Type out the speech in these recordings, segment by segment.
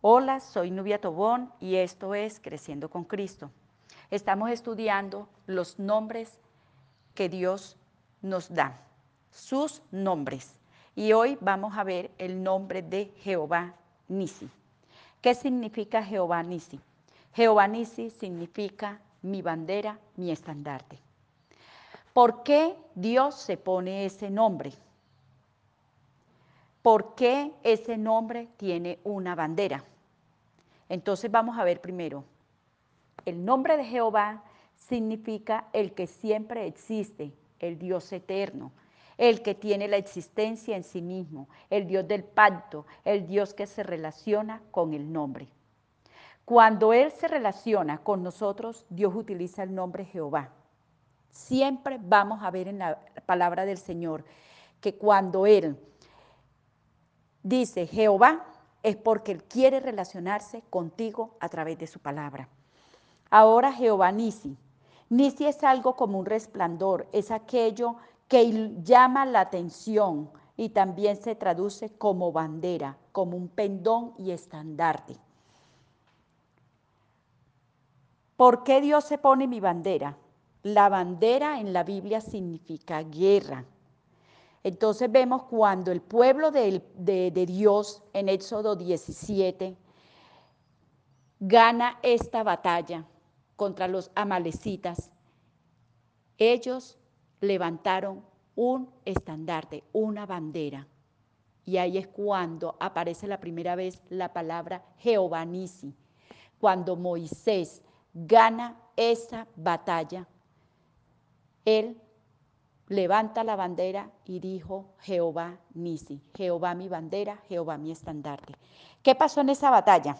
Hola, soy Nubia Tobón y esto es Creciendo con Cristo. Estamos estudiando los nombres que Dios nos da, sus nombres. Y hoy vamos a ver el nombre de Jehová Nisi. ¿Qué significa Jehová Nisi? Jehová Nisi significa mi bandera, mi estandarte. ¿Por qué Dios se pone ese nombre? ¿Por qué ese nombre tiene una bandera? Entonces vamos a ver primero. El nombre de Jehová significa el que siempre existe, el Dios eterno, el que tiene la existencia en sí mismo, el Dios del pacto, el Dios que se relaciona con el nombre. Cuando Él se relaciona con nosotros, Dios utiliza el nombre Jehová. Siempre vamos a ver en la palabra del Señor que cuando Él dice Jehová, es porque Él quiere relacionarse contigo a través de su palabra. Ahora Jehová Nisi. Nisi es algo como un resplandor, es aquello que llama la atención y también se traduce como bandera, como un pendón y estandarte. ¿Por qué Dios se pone mi bandera? La bandera en la Biblia significa guerra. Entonces vemos cuando el pueblo de, Dios en Éxodo 17 gana esta batalla contra los amalecitas, ellos levantaron un estandarte, una bandera. Y ahí es cuando aparece la primera vez la palabra Jehová Nisi, cuando Moisés gana esa batalla, él levanta la bandera y dijo, Jehová Nisi, Jehová mi bandera, Jehová mi estandarte. ¿Qué pasó en esa batalla?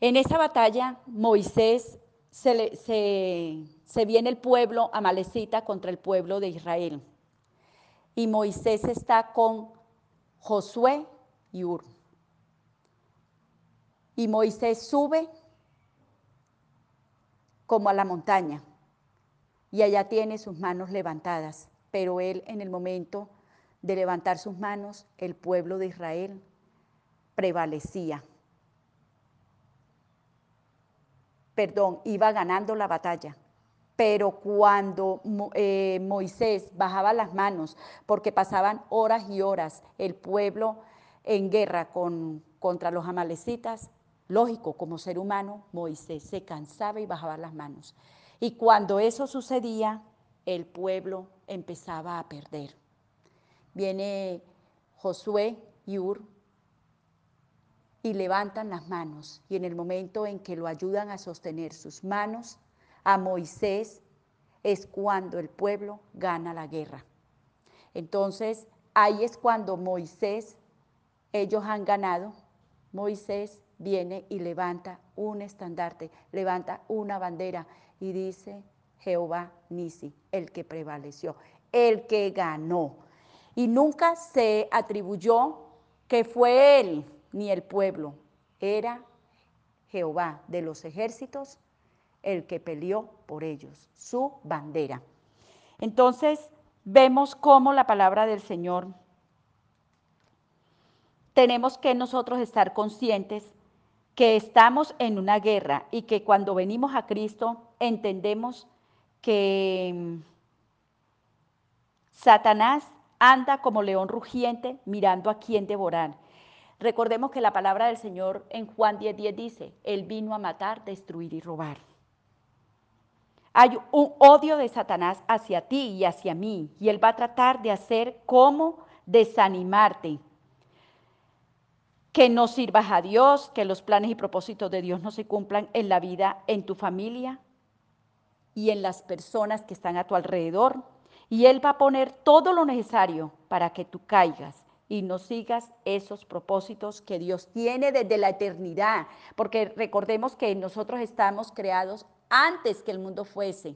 En esa batalla Moisés se, viene el pueblo amalecita contra el pueblo de Israel. Y Moisés está con Josué y Ur. Y Moisés sube como a la montaña y allá tiene sus manos levantadas. Pero él en el momento de levantar sus manos, el pueblo de Israel prevalecía. Perdón, iba ganando la batalla. Pero cuando eh, Moisés bajaba las manos, porque pasaban horas y horas el pueblo en guerra con, contra los amalecitas, lógico, como ser humano, Moisés se cansaba y bajaba las manos. Y cuando eso sucedía, el pueblo empezaba a perder. Viene Josué y Ur y levantan las manos. Y en el momento en que lo ayudan a sostener sus manos a Moisés, es cuando el pueblo gana la guerra. Entonces, ahí es cuando Moisés, ellos han ganado, Moisés viene y levanta un estandarte, levanta una bandera y dice Jehová Nisi, el que prevaleció, el que ganó. Y nunca se atribuyó que fue él ni el pueblo, era Jehová de los ejércitos el que peleó por ellos, su bandera. Entonces vemos cómo la palabra del Señor tenemos que nosotros estar conscientes que estamos en una guerra y que cuando venimos a Cristo entendemos que mm, Satanás anda como león rugiente mirando a quién devorar. Recordemos que la palabra del Señor en Juan 10:10 dice, Él vino a matar, destruir y robar. Hay un odio de Satanás hacia ti y hacia mí, y Él va a tratar de hacer como desanimarte, que no sirvas a Dios, que los planes y propósitos de Dios no se cumplan en la vida, en tu familia y en las personas que están a tu alrededor. Y Él va a poner todo lo necesario para que tú caigas y no sigas esos propósitos que Dios tiene desde la eternidad. Porque recordemos que nosotros estamos creados antes que el mundo fuese.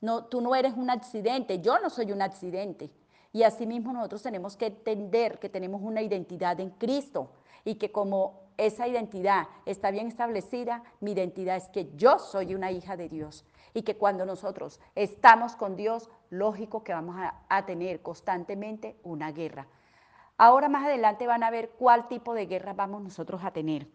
No, tú no eres un accidente, yo no soy un accidente. Y asimismo nosotros tenemos que entender que tenemos una identidad en Cristo y que como esa identidad está bien establecida, mi identidad es que yo soy una hija de Dios y que cuando nosotros estamos con Dios, lógico que vamos a, tener constantemente una guerra. Ahora más adelante van a ver cuál tipo de guerra vamos nosotros a tener.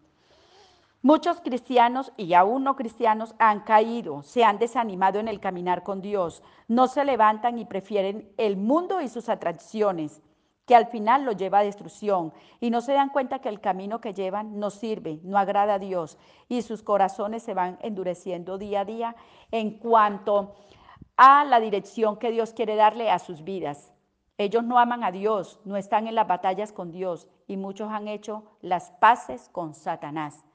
Muchos cristianos y aún no cristianos han caído, se han desanimado en el caminar con Dios, no se levantan y prefieren el mundo y sus atracciones, que al final lo lleva a destrucción, y no se dan cuenta que el camino que llevan no sirve, no agrada a Dios, y sus corazones se van endureciendo día a día en cuanto a la dirección que Dios quiere darle a sus vidas. Ellos no aman a Dios, no están en las batallas con Dios, y muchos han hecho las paces con Satanás.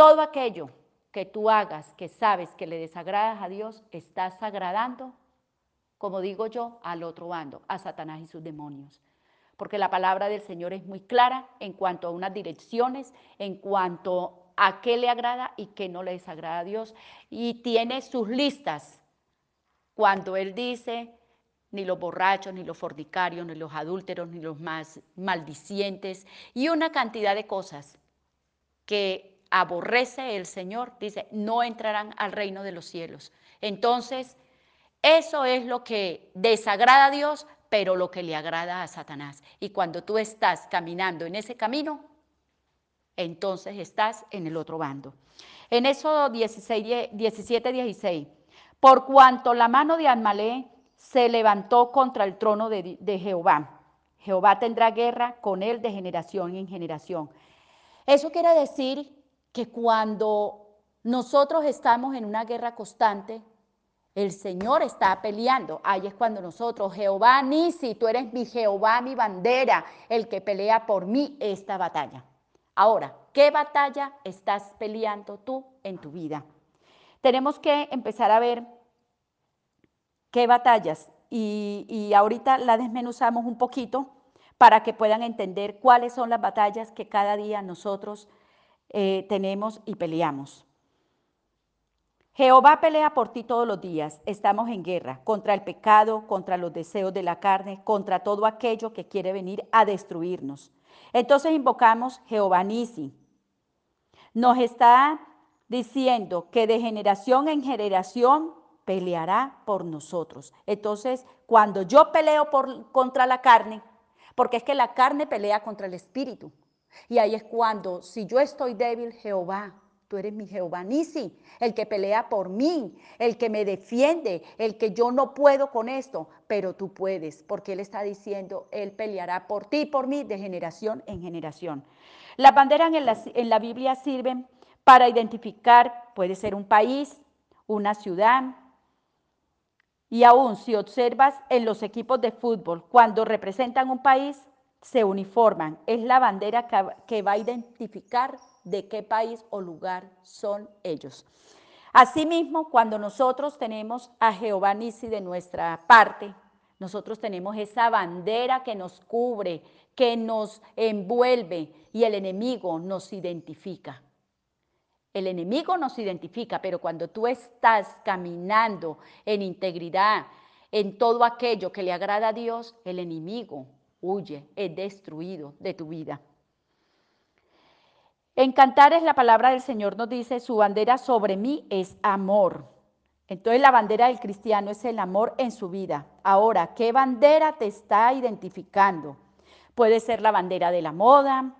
Todo aquello que tú hagas que sabes que le desagradas a Dios, estás agradando, como digo yo, al otro bando, a Satanás y sus demonios. Porque la palabra del Señor es muy clara en cuanto a unas direcciones, en cuanto a qué le agrada y qué no le desagrada a Dios. Y tiene sus listas. Cuando Él dice, ni los borrachos, ni los fornicarios, ni los adúlteros, ni los más maldicientes, y una cantidad de cosas que aborrece el Señor, dice, no entrarán al reino de los cielos. Entonces, eso es lo que desagrada a Dios, pero lo que le agrada a Satanás. Y cuando tú estás caminando en ese camino, entonces estás en el otro bando. En eso 17, 16, por cuanto la mano de Amalé se levantó contra el trono de Jehová, Jehová tendrá guerra con él de generación en generación. Eso quiere decir que cuando nosotros estamos en una guerra constante, el Señor está peleando. Ahí es cuando nosotros, Jehová Nisi, tú eres mi Jehová, mi bandera, el que pelea por mí esta batalla. Ahora, ¿qué batalla estás peleando tú en tu vida? Tenemos que empezar a ver qué batallas y, y ahorita la desmenuzamos un poquito para que puedan entender cuáles son las batallas que cada día nosotros eh, tenemos y peleamos. Jehová pelea por ti todos los días. Estamos en guerra contra el pecado, contra los deseos de la carne, contra todo aquello que quiere venir a destruirnos. Entonces invocamos Jehová Nisi. Nos está diciendo que de generación en generación peleará por nosotros. Entonces, cuando yo peleo por, contra la carne, porque es que la carne pelea contra el espíritu. Y ahí es cuando, si yo estoy débil, Jehová, tú eres mi Jehová Nisi, el que pelea por mí, el que me defiende, el que yo no puedo con esto, pero tú puedes, porque Él está diciendo, Él peleará por ti y por mí de generación en generación. Las banderas en la, en la Biblia sirven para identificar, puede ser un país, una ciudad, y aún si observas en los equipos de fútbol, cuando representan un país, se uniforman. Es la bandera que, va a identificar de qué país o lugar son ellos. Asimismo, cuando nosotros tenemos a Jehová Nisi de nuestra parte, nosotros tenemos esa bandera que nos cubre, que nos envuelve y el enemigo nos identifica. El enemigo nos identifica, pero cuando tú estás caminando en integridad, en todo aquello que le agrada a Dios, el enemigo huye, es destruido de tu vida. En Cantares la palabra del Señor nos dice, su bandera sobre mí es amor. Entonces la bandera del cristiano es el amor en su vida. Ahora, ¿qué bandera te está identificando? Puede ser la bandera de la moda,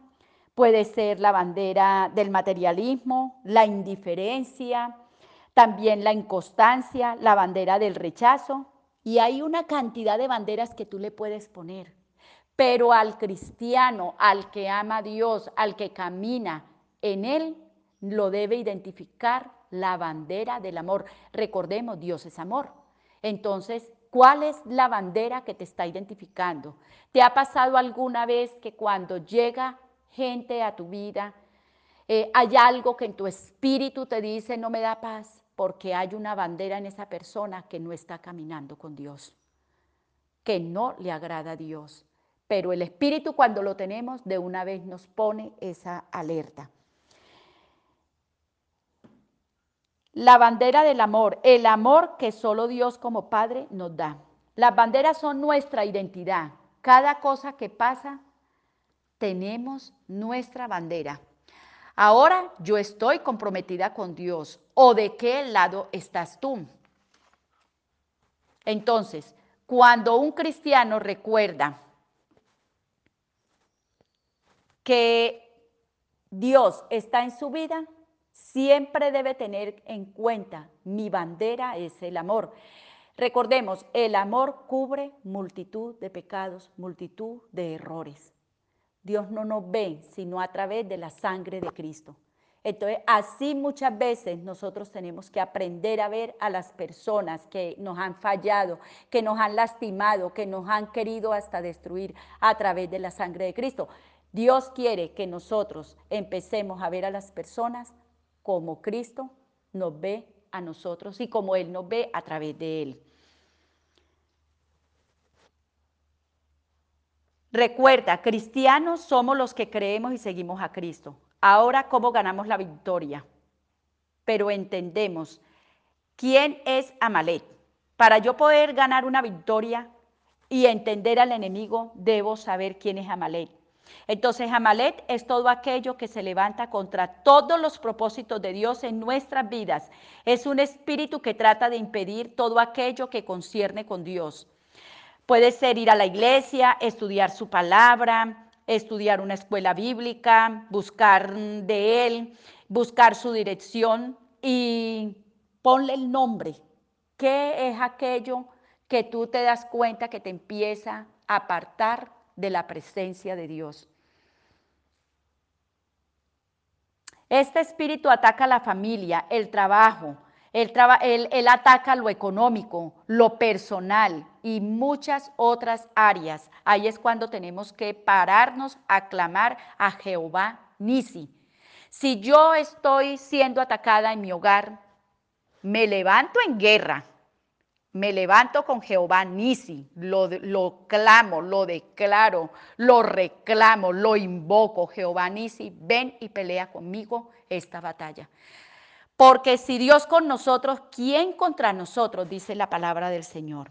puede ser la bandera del materialismo, la indiferencia, también la inconstancia, la bandera del rechazo. Y hay una cantidad de banderas que tú le puedes poner. Pero al cristiano, al que ama a Dios, al que camina en Él, lo debe identificar la bandera del amor. Recordemos, Dios es amor. Entonces, ¿cuál es la bandera que te está identificando? ¿Te ha pasado alguna vez que cuando llega gente a tu vida, eh, hay algo que en tu espíritu te dice no me da paz? Porque hay una bandera en esa persona que no está caminando con Dios, que no le agrada a Dios pero el Espíritu cuando lo tenemos de una vez nos pone esa alerta. La bandera del amor, el amor que solo Dios como Padre nos da. Las banderas son nuestra identidad. Cada cosa que pasa, tenemos nuestra bandera. Ahora yo estoy comprometida con Dios. ¿O de qué lado estás tú? Entonces, cuando un cristiano recuerda que Dios está en su vida, siempre debe tener en cuenta, mi bandera es el amor. Recordemos, el amor cubre multitud de pecados, multitud de errores. Dios no nos ve sino a través de la sangre de Cristo. Entonces, así muchas veces nosotros tenemos que aprender a ver a las personas que nos han fallado, que nos han lastimado, que nos han querido hasta destruir a través de la sangre de Cristo. Dios quiere que nosotros empecemos a ver a las personas como Cristo nos ve a nosotros y como Él nos ve a través de Él. Recuerda, cristianos somos los que creemos y seguimos a Cristo. Ahora, ¿cómo ganamos la victoria? Pero entendemos quién es Amalek. Para yo poder ganar una victoria y entender al enemigo, debo saber quién es Amalek. Entonces, Amalek es todo aquello que se levanta contra todos los propósitos de Dios en nuestras vidas. Es un espíritu que trata de impedir todo aquello que concierne con Dios. Puede ser ir a la iglesia, estudiar su palabra, estudiar una escuela bíblica, buscar de Él, buscar su dirección y ponle el nombre. ¿Qué es aquello que tú te das cuenta que te empieza a apartar de la presencia de Dios? Este espíritu ataca la familia, el trabajo, él, ataca lo económico, lo personal y muchas otras áreas. Ahí es cuando tenemos que pararnos a clamar a Jehová Nisi. Si yo estoy siendo atacada en mi hogar, me levanto en guerra, me levanto con Jehová Nisi, lo, lo, clamo, lo declaro, lo reclamo, lo invoco. Jehová Nisi, ven y pelea conmigo esta batalla. Porque si Dios con nosotros, ¿quién contra nosotros? Dice la palabra del Señor.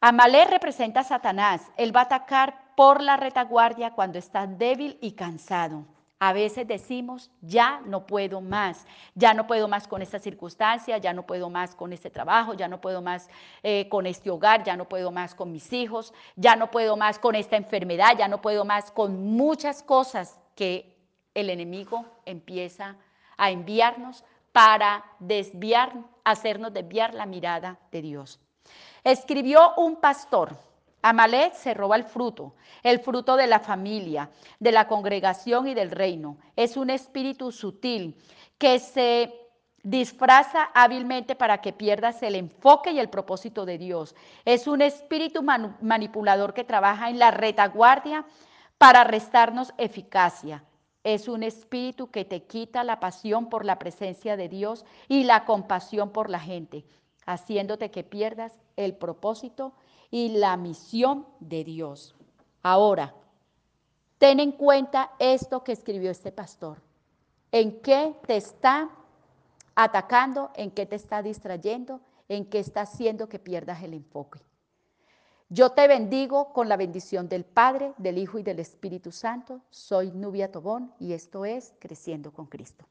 Amalé representa a Satanás. Él va a atacar por la retaguardia cuando está débil y cansado. A veces decimos, ya no puedo más, ya no puedo más con esta circunstancia, ya no puedo más con este trabajo, ya no puedo más eh, con este hogar, ya no puedo más con mis hijos, ya no puedo más con esta enfermedad, ya no puedo más con muchas cosas que el enemigo empieza a enviarnos para desviar, hacernos desviar la mirada de Dios. Escribió un pastor, Amalek se roba el fruto, el fruto de la familia, de la congregación y del reino. Es un espíritu sutil que se disfraza hábilmente para que pierdas el enfoque y el propósito de Dios. Es un espíritu manipulador que trabaja en la retaguardia para restarnos eficacia es un espíritu que te quita la pasión por la presencia de Dios y la compasión por la gente, haciéndote que pierdas el propósito y la misión de Dios. Ahora, ten en cuenta esto que escribió este pastor. ¿En qué te está atacando? ¿En qué te está distrayendo? ¿En qué está haciendo que pierdas el enfoque? Yo te bendigo con la bendición del Padre, del Hijo y del Espíritu Santo. Soy Nubia Tobón y esto es Creciendo con Cristo.